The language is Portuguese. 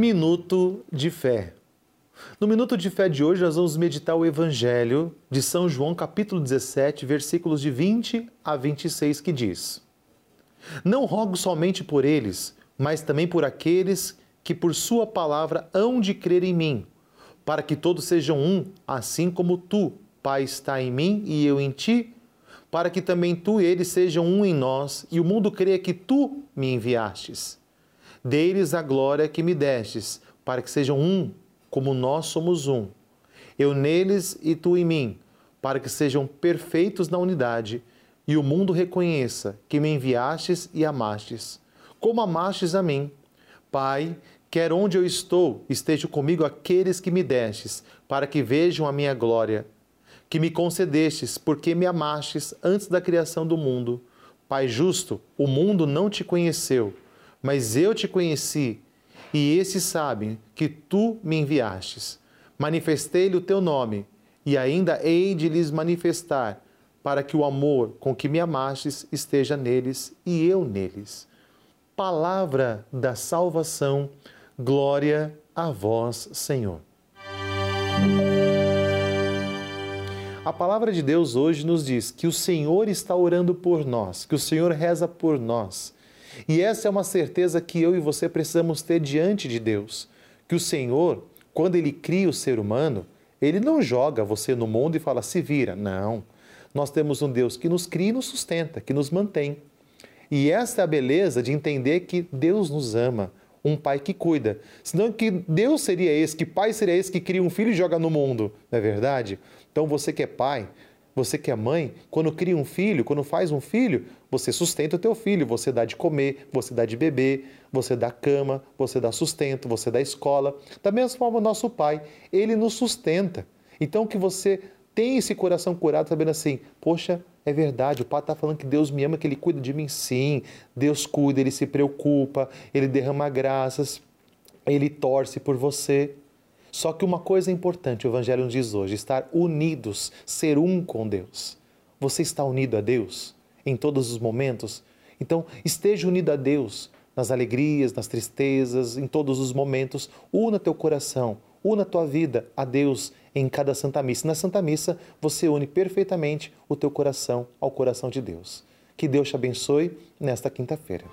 minuto de fé. No minuto de fé de hoje, nós vamos meditar o Evangelho de São João, capítulo 17, versículos de 20 a 26, que diz: Não rogo somente por eles, mas também por aqueles que por Sua palavra hão de crer em mim, para que todos sejam um, assim como tu, Pai, está em mim e eu em ti, para que também tu e eles sejam um em nós, e o mundo creia que tu me enviastes. Dê-lhes a glória que me destes, para que sejam um, como nós somos um. Eu neles e tu em mim, para que sejam perfeitos na unidade, e o mundo reconheça que me enviastes e amastes, como amastes a mim. Pai, quer onde eu estou, estejam comigo aqueles que me destes, para que vejam a minha glória, que me concedestes, porque me amastes antes da criação do mundo. Pai justo, o mundo não te conheceu mas eu te conheci, e esses sabem que tu me enviastes. Manifestei-lhe o teu nome, e ainda hei de lhes manifestar, para que o amor com que me amastes esteja neles e eu neles. Palavra da salvação, glória a vós, Senhor. A palavra de Deus hoje nos diz que o Senhor está orando por nós, que o Senhor reza por nós e essa é uma certeza que eu e você precisamos ter diante de Deus, que o Senhor, quando ele cria o ser humano, ele não joga você no mundo e fala se vira. Não. Nós temos um Deus que nos cria e nos sustenta, que nos mantém. E essa é a beleza de entender que Deus nos ama, um pai que cuida. Senão que Deus seria esse, que pai seria esse que cria um filho e joga no mundo, não é verdade? Então você que é pai, você que é mãe, quando cria um filho, quando faz um filho, você sustenta o teu filho, você dá de comer, você dá de beber, você dá cama, você dá sustento, você dá escola. Da mesma forma, nosso pai, ele nos sustenta. Então que você tenha esse coração curado sabendo assim, poxa, é verdade, o pai está falando que Deus me ama, que ele cuida de mim. Sim, Deus cuida, ele se preocupa, ele derrama graças, ele torce por você. Só que uma coisa importante, o Evangelho nos diz hoje: estar unidos, ser um com Deus. Você está unido a Deus em todos os momentos? Então, esteja unido a Deus nas alegrias, nas tristezas, em todos os momentos. Una teu coração, una tua vida a Deus em cada Santa Missa. Na Santa Missa, você une perfeitamente o teu coração ao coração de Deus. Que Deus te abençoe nesta quinta-feira.